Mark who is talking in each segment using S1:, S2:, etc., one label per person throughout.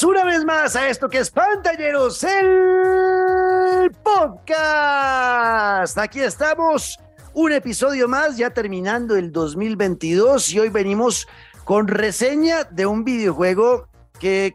S1: Una vez más a esto que es Pantalleros, el podcast. Aquí estamos, un episodio más, ya terminando el 2022 y hoy venimos con reseña de un videojuego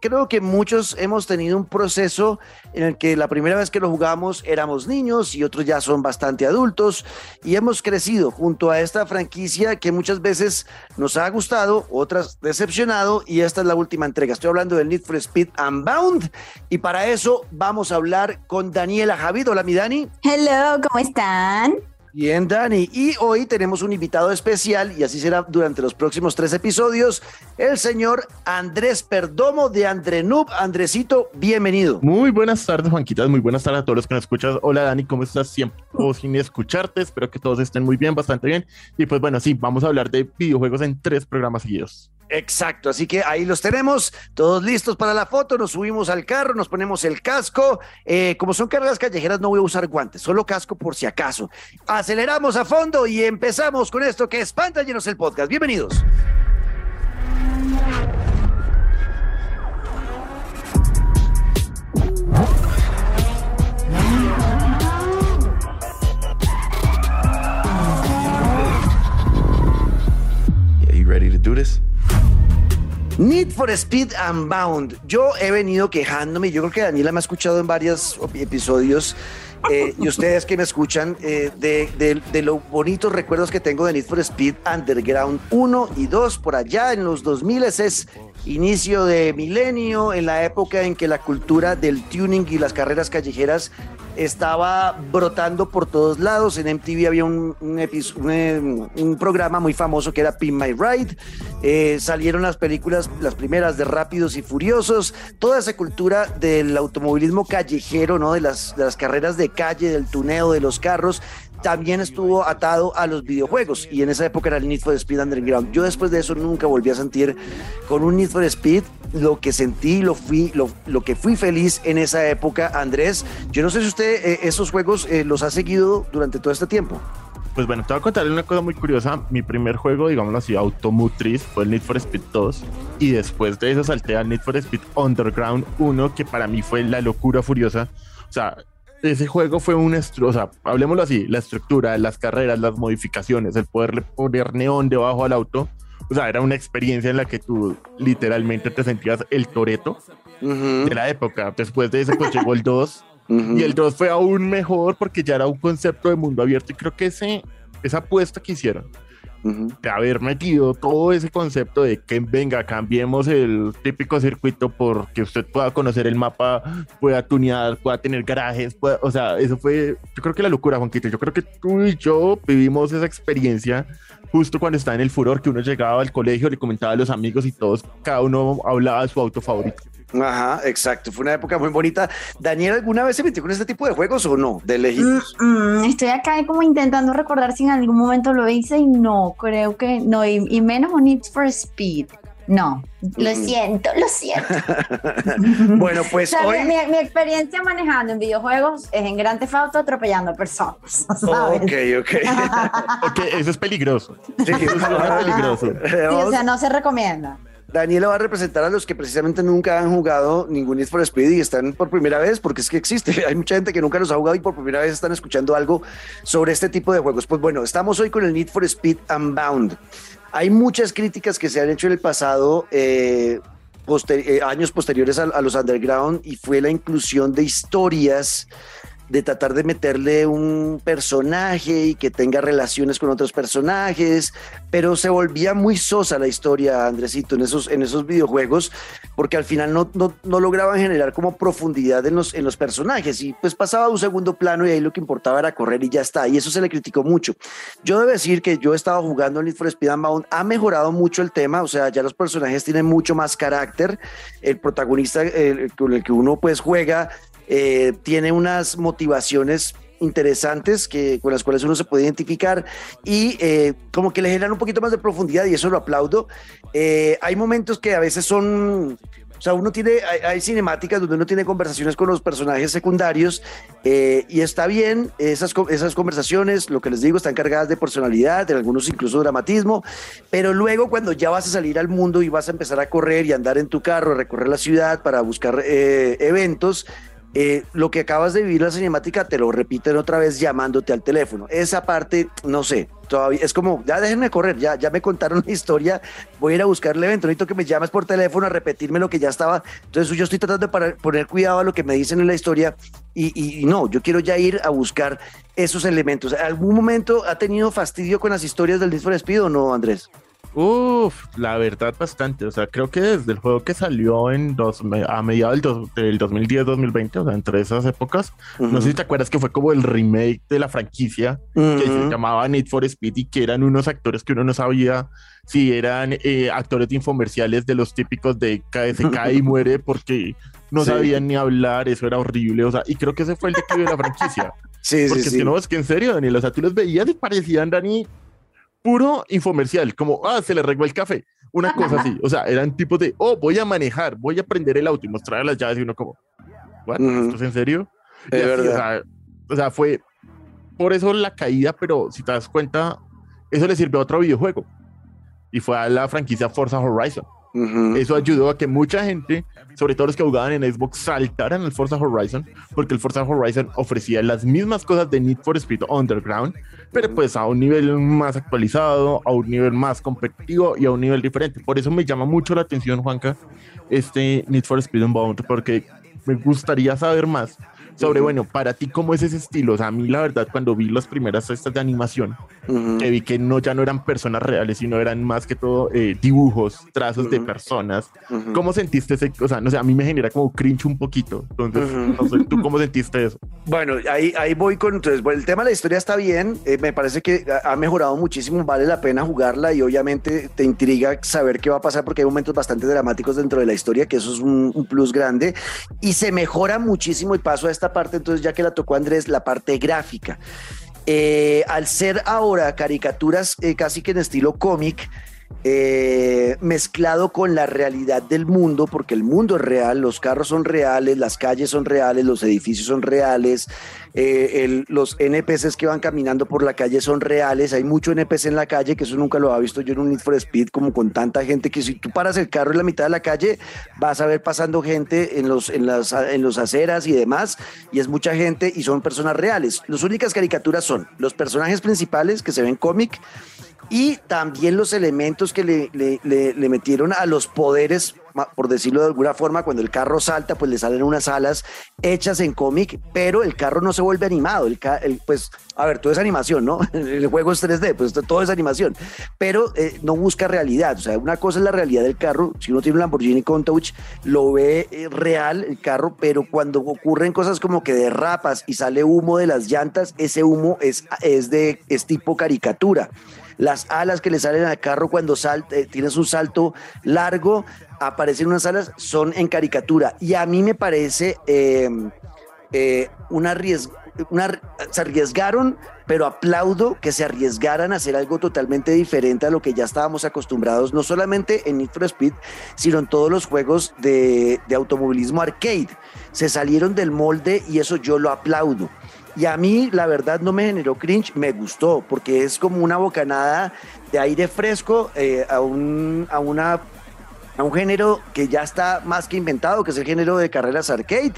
S1: creo que muchos hemos tenido un proceso en el que la primera vez que lo jugamos éramos niños y otros ya son bastante adultos y hemos crecido junto a esta franquicia que muchas veces nos ha gustado, otras decepcionado y esta es la última entrega. Estoy hablando del Need for Speed Unbound y para eso vamos a hablar con Daniela Javid. Hola mi Dani.
S2: Hello, ¿cómo están?
S1: Bien, Dani. Y hoy tenemos un invitado especial, y así será durante los próximos tres episodios, el señor Andrés Perdomo de Andrenub. Andresito, bienvenido.
S3: Muy buenas tardes, Juanquitas. Muy buenas tardes a todos los que nos escuchan. Hola, Dani, ¿cómo estás? Siempre sin escucharte. Espero que todos estén muy bien, bastante bien. Y pues bueno, sí, vamos a hablar de videojuegos en tres programas seguidos.
S1: Exacto, así que ahí los tenemos, todos listos para la foto, nos subimos al carro, nos ponemos el casco, eh, como son cargas callejeras no voy a usar guantes, solo casco por si acaso. Aceleramos a fondo y empezamos con esto que es Pantalleros el Podcast. Bienvenidos. Need for Speed Unbound. Yo he venido quejándome, yo creo que Daniela me ha escuchado en varios episodios eh, y ustedes que me escuchan eh, de, de, los bonitos recuerdos que tengo de Need for Speed Underground 1 y 2 por allá en los 2000 es inicio de milenio, en la época en que la cultura del tuning y las carreras callejeras estaba brotando por todos lados. En MTV había un, un, un, programa muy famoso que era Pin My Ride. Eh, salieron las películas, las primeras de Rápidos y Furiosos. Toda esa cultura del automovilismo callejero, ¿no? De las, de las carreras de calle, del tuneo de los carros también estuvo atado a los videojuegos y en esa época era el Need for Speed Underground. Yo después de eso nunca volví a sentir con un Need for Speed lo que sentí, lo fui, lo, que fui feliz en esa época, Andrés. Yo no sé si usted eh, esos juegos eh, los ha seguido durante todo este tiempo.
S3: Pues bueno, te voy a contarle una cosa muy curiosa. Mi primer juego, digámoslo así, automotriz, fue el Need for Speed 2. Y después de eso salté al Need for Speed Underground 1, que para mí fue la locura furiosa. O sea, ese juego fue un, o sea, hablemoslo así, la estructura, las carreras, las modificaciones, el poderle poner neón debajo al auto, o sea, era una experiencia en la que tú literalmente te sentías el toreto de la época. Después de ese pues llegó el 2 y el 2 fue aún mejor porque ya era un concepto de mundo abierto y creo que ese, esa apuesta que hicieron de haber metido todo ese concepto de que venga, cambiemos el típico circuito porque usted pueda conocer el mapa, pueda tunear, pueda tener garajes, o sea, eso fue, yo creo que la locura, Juanquito, yo creo que tú y yo vivimos esa experiencia justo cuando estaba en el furor, que uno llegaba al colegio, le comentaba a los amigos y todos, cada uno hablaba de su auto favorito.
S1: Ajá, exacto. Fue una época muy bonita. Daniel, ¿alguna vez se metió con este tipo de juegos o no? De lejitos.
S2: Mm, mm, estoy acá como intentando recordar si en algún momento lo hice y no, creo que no. Y, menos un Need for Speed. No, lo siento, lo siento.
S1: bueno, pues hoy...
S2: mi, experiencia manejando en videojuegos es en Grand Theft Auto atropellando personas.
S1: ¿sabes? Ok,
S3: ok. ok, eso es peligroso. Sí, eso es peligroso.
S2: Sí, o sea, no se recomienda.
S1: Daniela va a representar a los que precisamente nunca han jugado ningún Need for Speed y están por primera vez, porque es que existe. Hay mucha gente que nunca los ha jugado y por primera vez están escuchando algo sobre este tipo de juegos. Pues bueno, estamos hoy con el Need for Speed Unbound. Hay muchas críticas que se han hecho en el pasado. Eh, eh, años posteriores a, los underground y fue la inclusión de historias de tratar de meterle un personaje y que tenga relaciones con otros personajes, pero se volvía muy sosa la historia, Andresito, en esos, en esos videojuegos, porque al final no, no, no lograban generar como profundidad en los, en los personajes y pues pasaba a un segundo plano y ahí lo que importaba era correr y ya está, y eso se le criticó mucho. Yo debo decir que yo he estado jugando en Need for Speed Unbound, ha mejorado mucho el tema, o sea, ya los personajes tienen mucho más carácter, el protagonista con el que uno pues juega eh, tiene unas motivaciones interesantes que, con las cuales uno se puede identificar y eh, como que le generan un poquito más de profundidad y eso lo aplaudo. Eh, hay momentos que a veces son O sea, uno tiene, hay, cinemáticas donde uno tiene conversaciones con los personajes secundarios eh, y está bien, esas, esas conversaciones, lo que les digo, están cargadas de personalidad, de algunos incluso dramatismo, pero luego cuando ya vas a salir al mundo y vas a empezar a correr y andar en tu carro, recorrer la ciudad para buscar eh, eventos, eh, lo que acabas de vivir la cinemática te lo repiten otra vez llamándote al teléfono. Esa parte, no sé, todavía es como, ya déjenme correr, ya, ya me contaron la historia, voy a ir a buscar el evento, necesito que me llames por teléfono a repetirme lo que ya estaba. Entonces yo estoy tratando de poner cuidado a lo que me dicen en la historia y, no, yo quiero ya ir a buscar esos elementos. ¿Algún momento ha tenido fastidio con las historias del Need for o no, Andrés?
S3: Uf, la verdad bastante. O sea, creo que desde el juego que salió en dos, a mediados del, 2010-2020, o sea, entre esas épocas, no sé si te acuerdas que fue como el remake de la franquicia que se llamaba Need for Speed y que eran unos actores que uno no sabía si eran eh, actores de infomerciales de los típicos de se cae y muere porque no sabían ni hablar, eso era horrible. O sea, y creo que ese fue el declive de la franquicia. Sí, porque sí, sí. no, es que en serio, Daniel, o sea, tú los veías y parecían, Dani, puro infomercial, como, ah, se le regó el café, una cosa así. O sea, eran tipos de, oh, voy a manejar, voy a prender el auto y mostrar las llaves y uno como, ¿esto es en serio?
S1: Es verdad.
S3: O sea, fue por eso la caída, pero si te das cuenta, eso le sirvió a otro videojuego. Y fue a la franquicia Forza Horizon. Eso ayudó a que mucha gente, sobre todo los que jugaban en Xbox, saltaran al Forza Horizon, porque el Forza Horizon ofrecía las mismas cosas de Need for Speed Underground, pero pues a un nivel más actualizado, a un nivel más competitivo y a un nivel diferente. Por eso me llama mucho la atención, Juanca, este Need for Speed Unbound, porque me gustaría saber más sobre, bueno, para ti, ¿cómo es ese estilo? O sea, a mí la verdad, cuando vi las primeras estas de animación, que vi que no, ya no eran personas reales, sino eran más que todo eh, dibujos, trazos de personas. ¿Cómo sentiste ese? O sea, no sé, a mí me genera como cringe un poquito. Entonces, no sé, ¿tú cómo sentiste eso?
S1: Bueno, ahí, ahí voy con, entonces, bueno, el tema de la historia está bien, eh, me parece que ha mejorado muchísimo, vale la pena jugarla y obviamente te intriga saber qué va a pasar porque hay momentos bastante dramáticos dentro de la historia, que eso es un, un plus grande, y se mejora muchísimo y paso a esta parte, entonces ya que la tocó Andrés, la parte gráfica. Eh, al ser ahora caricaturas eh, casi que en estilo cómic, eh, mezclado con la realidad del mundo, porque el mundo es real, los carros son reales, las calles son reales, los edificios son reales, eh, los NPCs que van caminando por la calle son reales, hay mucho NPC en la calle, que eso nunca lo había visto yo en un Need for Speed, como con tanta gente, que si tú paras el carro en la mitad de la calle, vas a ver pasando gente en los, en las en los aceras y demás, y es mucha gente y son personas reales. Las únicas caricaturas son los personajes principales que se ven cómic, y también los elementos que le, metieron a los poderes, por decirlo de alguna forma, cuando el carro salta, pues le salen unas alas hechas en cómic, pero el carro no se vuelve animado. El, pues, a ver, todo es animación, ¿no? El juego es 3D, pues todo es animación, pero eh, no busca realidad. O sea, una cosa es la realidad del carro. Si uno tiene un Lamborghini Countach, lo ve eh, real el carro, pero cuando ocurren cosas como que derrapas y sale humo de las llantas, ese humo es, es de es tipo caricatura las alas que le salen al carro cuando salta, eh, tienes un salto largo, aparecen unas alas, son en caricatura. Y a mí me parece em, eh, una, una se arriesgaron, pero aplaudo que se arriesgaran a hacer algo totalmente diferente a lo que ya estábamos acostumbrados, no solamente en Need Speed, sino en todos los juegos de automovilismo arcade. Se salieron del molde y eso yo lo aplaudo. Y a mí, la verdad, no me generó cringe, me gustó, porque es como una bocanada de aire fresco eh, a, un, a, una, a un género que ya está más que inventado, que es el género de carreras arcade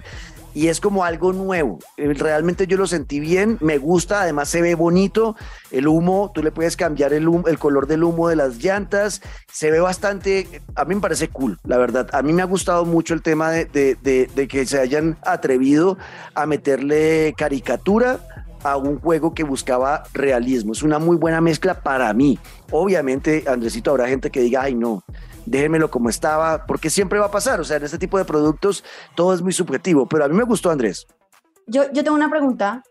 S1: y es como algo nuevo. Eh, realmente yo lo sentí bien, me gusta, además se ve bonito. El humo, tú le puedes cambiar el, color del humo de las llantas, se ve bastante, a mí me parece cool, la verdad. A mí me ha gustado mucho el tema de, de que se hayan atrevido a meterle caricatura a un juego que buscaba realismo. Es una muy buena mezcla para mí. Obviamente, Andresito, habrá gente que diga, ay no, déjenmelo como estaba, porque siempre va a pasar. O sea, en este tipo de productos todo es muy subjetivo, pero a mí me gustó, Andrés.
S2: Yo, yo tengo una pregunta.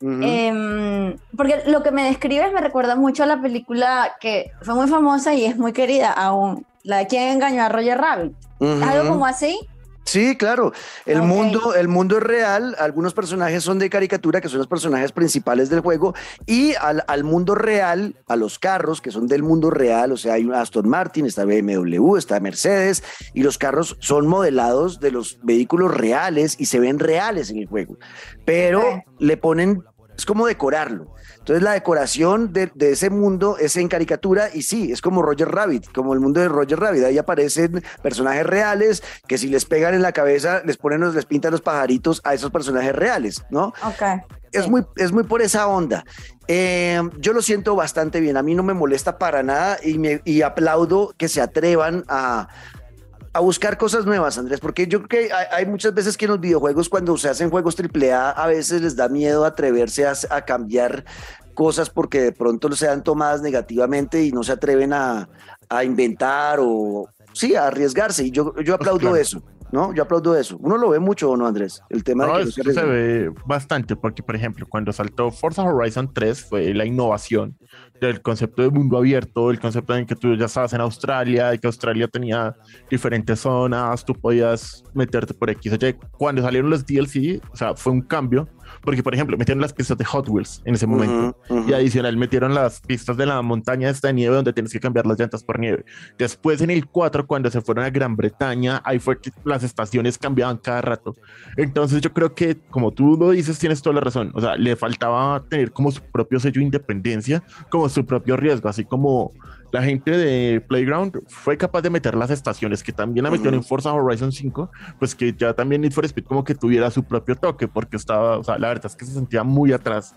S2: Em, porque lo que me describes me recuerda mucho a la película que fue muy famosa y es muy querida aún, la de quien engañó a Roger Rabbit. ¿Algo como así?
S1: Sí, claro. El mundo, el mundo es real. Algunos personajes son de caricatura, que son los personajes principales del juego, y al, al mundo real, a los carros, que son del mundo real. O sea, hay un Aston Martin, está BMW, está Mercedes, y los carros son modelados de los vehículos reales y se ven reales en el juego. Pero le ponen, es como decorarlo. Entonces la decoración de, de ese mundo es en caricatura y sí, es como Roger Rabbit, como el mundo de Roger Rabbit. Ahí aparecen personajes reales que si les pegan en la cabeza, les ponen, les pintan los pajaritos a esos personajes reales, ¿no?
S2: Ok.
S1: Es,
S2: sí.
S1: muy, es muy por esa onda. Eh, yo lo siento bastante bien. A mí no me molesta para nada y, me, y aplaudo que se atrevan a, a buscar cosas nuevas, Andrés, porque yo creo que hay, muchas veces que en los videojuegos, cuando se hacen juegos AAA, a veces les da miedo atreverse a, a cambiar cosas porque de pronto sean tomadas negativamente y no se atreven a, a inventar o, sí, a arriesgarse. Y yo, yo aplaudo
S3: claro.
S1: eso. ¿No? Yo aplaudo eso. Uno lo ve mucho, ¿o no, Andrés? El tema
S3: No,
S1: de que no se
S3: se ve bastante, porque por ejemplo, cuando saltó Forza Horizon 3 fue la innovación del concepto de mundo abierto, el concepto en que tú ya estabas en Australia, y que Australia tenía diferentes zonas, tú podías meterte por X o Y. Cuando salieron los DLC, o sea, fue un cambio, porque por ejemplo, metieron las pistas de Hot Wheels en ese momento.
S1: Ujú, ujú.
S3: Y adicional metieron las pistas de la montaña esta de nieve donde tienes que cambiar las llantas por nieve. Después en el 4, cuando se fueron a Gran Bretaña, ahí fue que las estaciones cambiaban cada rato. Entonces yo creo que, como tú lo dices, tienes toda la razón. O sea, le faltaba tener como su propio sello de independencia, como su propio riesgo, así como la gente de Playground fue capaz de meter las estaciones que también la metieron en Forza Horizon 5, pues que ya también Need for Speed como que tuviera su propio toque, porque estaba, o sea, la verdad es que se sentía muy atrás.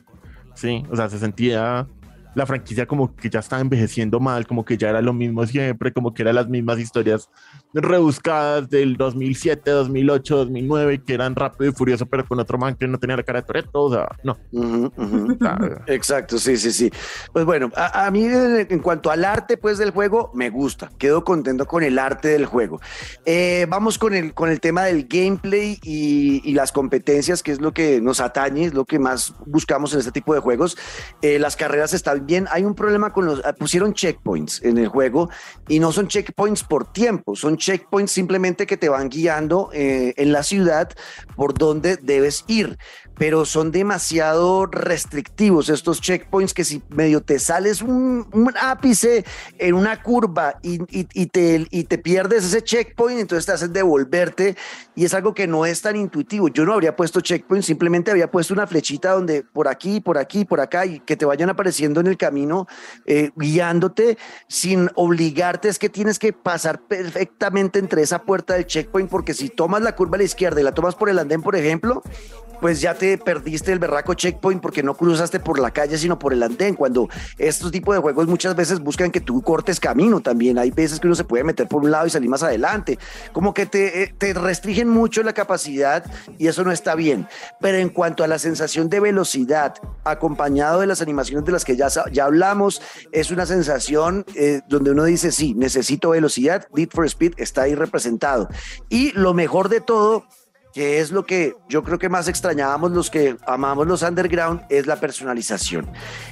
S3: Sí, o sea, se sentía la franquicia como que ya estaba envejeciendo mal, como que ya era lo mismo siempre, como que eran las mismas historias rebuscadas del 2007, 2008, 2009, que eran rápido y furioso, pero con otro man que no tenía la cara de Toretto, o sea, no.
S1: Exacto, sí, sí, sí. Pues bueno, a, a mí en, cuanto al arte pues del juego, me gusta. Quedo contento con el arte del juego. Eh, vamos con el, con el tema del gameplay y, y las competencias, que es lo que nos atañe, es lo que más buscamos en este tipo de juegos. Eh, las carreras están bien. Hay un problema con los... ah, Pusieron checkpoints en el juego y no son checkpoints por tiempo, son checkpoints simplemente que te van guiando eh, en la ciudad por donde debes ir pero son demasiado restrictivos estos checkpoints que si medio te sales un, un ápice en una curva y, y- y te, y te pierdes ese checkpoint, entonces te hacen devolverte y es algo que no es tan intuitivo. Yo no habría puesto checkpoint, simplemente había puesto una flechita donde por aquí, por aquí, por acá y que te vayan apareciendo en el camino eh, guiándote sin obligarte, es que tienes que pasar perfectamente entre esa puerta del checkpoint porque si tomas la curva a la izquierda y la tomas por el andén, por ejemplo, pues ya te perdiste el berraco checkpoint porque no cruzaste por la calle, sino por el andén. Cuando estos tipos de juegos muchas veces buscan que tú cortes camino también. Hay veces que uno se puede meter por un lado y salir más adelante. Como que te, eh, restringen mucho la capacidad y eso no está bien. Pero en cuanto a la sensación de velocidad, acompañado de las animaciones de las que ya, ya hablamos, es una sensación eh, donde uno dice, sí, necesito velocidad. Need for Speed está ahí representado. Y lo mejor de todo que es lo que yo creo que más extrañábamos los que amamos los underground, es la personalización.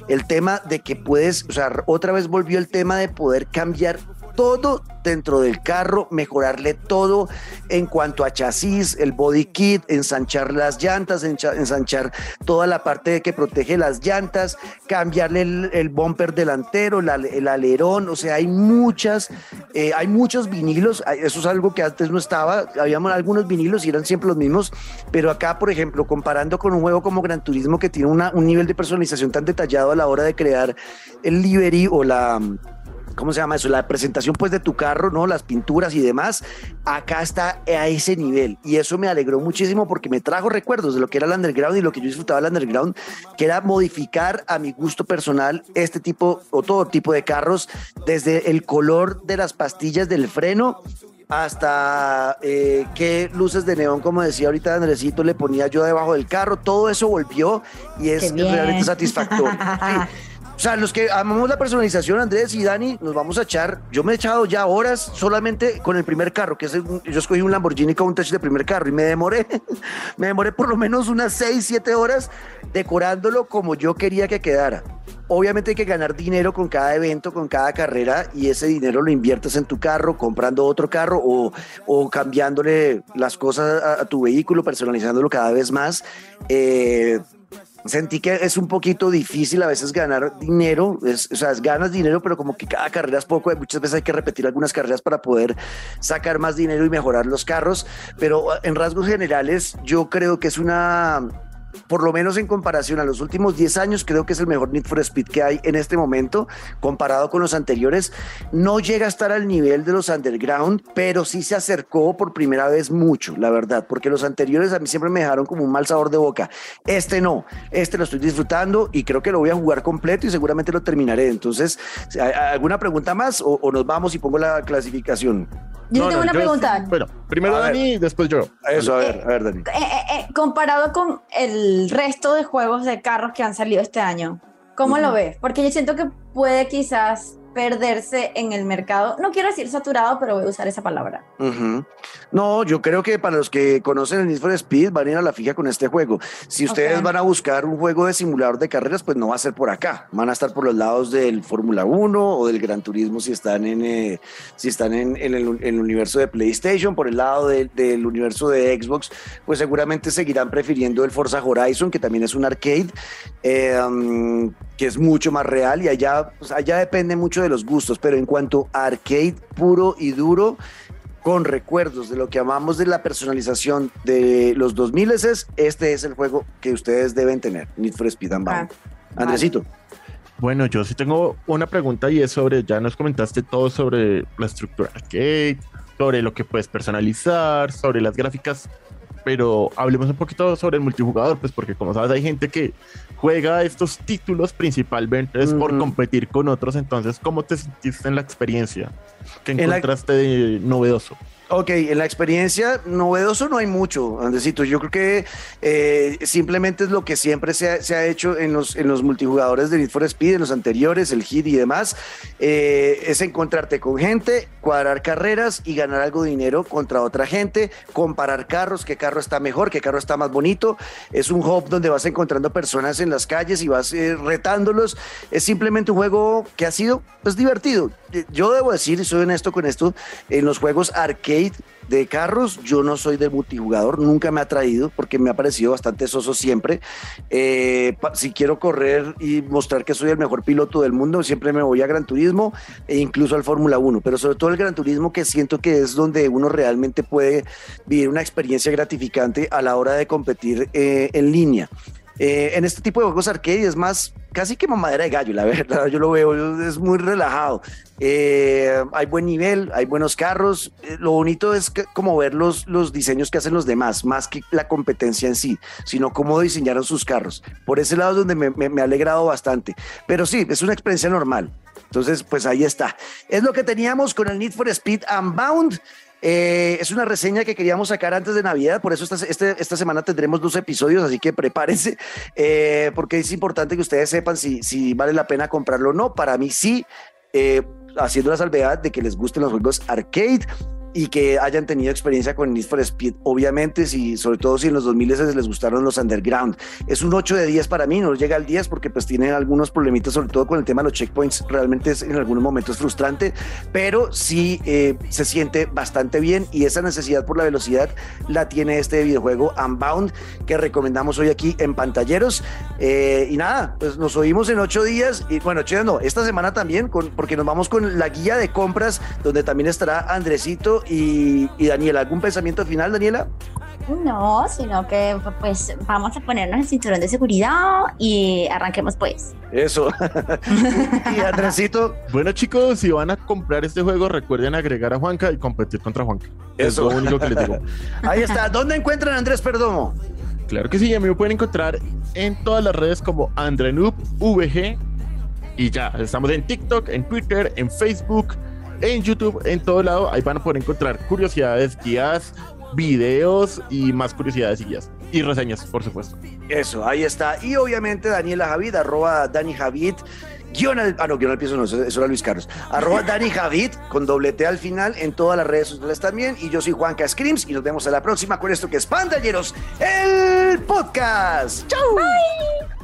S1: El tema de que puedes, o sea, otra vez volvió el tema de poder cambiar todo dentro del carro, mejorarle todo en cuanto a chasis, el body kit, ensanchar las llantas, ensanchar toda la parte que protege las llantas, cambiarle el, el bumper delantero, la- el alerón, o sea, hay muchas, eh, hay muchos vinilos, eso es algo que antes no estaba, habíamos algunos vinilos y eran siempre los mismos, pero acá, por ejemplo, comparando con un juego como Gran Turismo que tiene un nivel de personalización tan detallado a la hora de crear el livery o la... ¿Cómo se llama eso? La presentación pues de tu carro, ¿no? Las pinturas y demás. Acá está a ese nivel. Y eso me alegró muchísimo porque me trajo recuerdos de lo que era el underground y lo que yo disfrutaba del underground, que era modificar a mi gusto personal este tipo o todo tipo de carros, desde el color de las pastillas del freno hasta eh, qué luces de neón, como decía ahorita Andresito, le ponía yo debajo del carro. Todo eso volvió y es realmente satisfactorio. Sí. O sea, los que amamos la personalización, Andrés y Dani, nos vamos a echar. Yo me he echado ya horas solamente con el primer carro, que es el- yo escogí un Lamborghini Countach de primer carro y me demoré, me demoré por lo menos unas 6, 7 horas decorándolo como yo quería que quedara. Obviamente hay que ganar dinero con cada evento, con cada carrera, y ese dinero lo inviertes en tu carro, comprando otro carro o, o cambiándole las cosas a, a tu vehículo, personalizándolo cada vez más. Eh, sentí que es un poquito difícil a veces ganar dinero, es- o sea, es- ganas dinero, pero como que cada carrera es poco, muchas veces hay que repetir algunas carreras para poder sacar más dinero y mejorar los carros, pero en rasgos generales yo creo que es una, por lo menos en comparación a los últimos 10 años, creo que es el mejor Need for Speed que hay en este momento, comparado con los anteriores. No llega a estar al nivel de los underground, pero sí se acercó por primera vez mucho, la verdad, porque los anteriores a mí siempre me dejaron como un mal sabor de boca. Este no, este lo estoy disfrutando y creo que lo voy a jugar completo y seguramente lo terminaré. Entonces, ¿hay- hay ¿alguna pregunta más o, o nos vamos y pongo la clasificación?
S2: Yo
S3: No,
S2: tengo
S3: no,
S2: una
S3: yo-
S2: pregunta.
S3: Bueno, primero
S1: A ver.
S3: Dani y después yo.
S1: Eso, a ver, a ver, Dani.
S2: Eh, eh, eh, comparado con el resto de juegos de carros que han salido este año, ¿cómo lo ves? Porque yo siento que puede quizás perderse en el mercado. No quiero decir saturado, pero voy a usar esa palabra.
S1: No, yo creo que para los que conocen el Need for Speed van a ir a la fija con este juego. Si ustedes van a buscar un juego de simulador de carreras, pues no va a ser por acá. Van a estar por los lados del Fórmula 1 o del Gran Turismo si están en, eh, si están en, en el, en el universo de PlayStation, por el lado de- del universo de Xbox, pues seguramente seguirán prefiriendo el Forza Horizon, que también es un arcade, eh, um, que es mucho más real y allá, pues allá depende mucho de los gustos, pero en cuanto a arcade puro y duro, con recuerdos de lo que amamos de la personalización de los 2000 es este es el juego que ustedes deben tener, Need for Speed Unbound.
S2: Ah,
S1: Andresito.
S3: Bueno, yo sí tengo una pregunta y es sobre, ya nos comentaste todo sobre la estructura arcade, sobre lo que puedes personalizar, sobre las gráficas, pero hablemos un poquito sobre el multijugador, pues porque como sabes hay gente que juega estos títulos principalmente es por competir con otros, entonces ¿cómo te sentiste en la experiencia? ¿Qué
S1: En la-
S3: encontraste de novedoso?
S1: Ok, en la experiencia novedoso no hay mucho, Andresito. Yo creo que eh, simplemente es lo que siempre se ha, se ha hecho en los, en los multijugadores de Need for Speed, en los anteriores, el Hit y demás. eh, es encontrarte con gente, cuadrar carreras y ganar algo de dinero contra otra gente, comparar carros, qué carro está mejor, qué carro está más bonito. Es un hub donde vas encontrando personas en las calles y vas eh, retándolos. Es simplemente un juego que ha sido pues, divertido. Yo debo decir, y soy honesto con esto, en los juegos arcade de carros, yo no soy de multijugador, nunca me ha traído porque me ha parecido bastante soso siempre. Eh, si quiero correr y mostrar que soy el mejor piloto del mundo, siempre me voy a Gran Turismo e incluso al Fórmula 1, pero sobre todo el Gran Turismo que siento que es donde uno realmente puede vivir una experiencia gratificante a la hora de competir eh, en línea. Eh, en este tipo de juegos arcade es más casi que mamadera de gallo, la verdad, yo lo veo, es muy relajado. Eh, hay buen nivel, hay buenos carros. Eh, lo bonito es que, como ver los, los diseños que hacen los demás, más que la competencia en sí, sino cómo diseñaron sus carros. Por ese lado es donde me, me- me ha alegrado bastante. Pero sí, es una experiencia normal. Entonces, pues ahí está. Es lo que teníamos con el Need for Speed Unbound. Eh, es una reseña que queríamos sacar antes de Navidad, por eso esta, este- esta semana tendremos dos episodios, así que prepárense, eh, porque es importante que ustedes sepan si, si vale la pena comprarlo o no. Para mí sí, eh, haciendo la salvedad de que les gusten los juegos arcade y que hayan tenido experiencia con Need for Speed, obviamente, si, sobre todo si en los 2000 les gustaron los underground. Es un 8 de 10 para mí, no llega al 10 porque pues tiene algunos problemitas, sobre todo con el tema de los checkpoints, realmente es, en algunos momentos frustrante, pero sí eh, se siente bastante bien y esa necesidad por la velocidad la tiene este videojuego Unbound que recomendamos hoy aquí en Pantalleros. Eh, y nada, pues nos oímos en ocho días y bueno, che, no, esta semana también, con, porque nos vamos con la guía de compras donde también estará Andresito y, y Daniela. ¿Algún pensamiento final, Daniela?
S2: No, sino que pues vamos a ponernos el cinturón de seguridad y arranquemos pues.
S1: Eso. y Andresito,
S3: Bueno chicos, si van a comprar este juego, recuerden agregar a Juanca y competir contra Juanca. Es
S1: Eso.
S3: lo único que les digo.
S1: ahí está. ¿Dónde encuentran a Andrés Perdomo?
S3: Claro que sí, a mí me pueden encontrar en todas las redes como Andrenub VG y ya, estamos en TikTok, en Twitter, en Facebook, en YouTube, en todo lado. Ahí van a poder encontrar curiosidades, guías, videos y más curiosidades y guías. Y reseñas, por supuesto.
S1: Eso, ahí está. Y obviamente Daniela Javid, arroba Dani Javid, guion al, ah, no, guion al piso no, eso, eso era Luis Carlos. Arroba Dani Javid con doble T al final en todas las redes sociales también. Y yo soy Juanca Screams y nos vemos a la próxima con esto que es Pantalleros, el podcast. ¡Chau!
S2: Bye.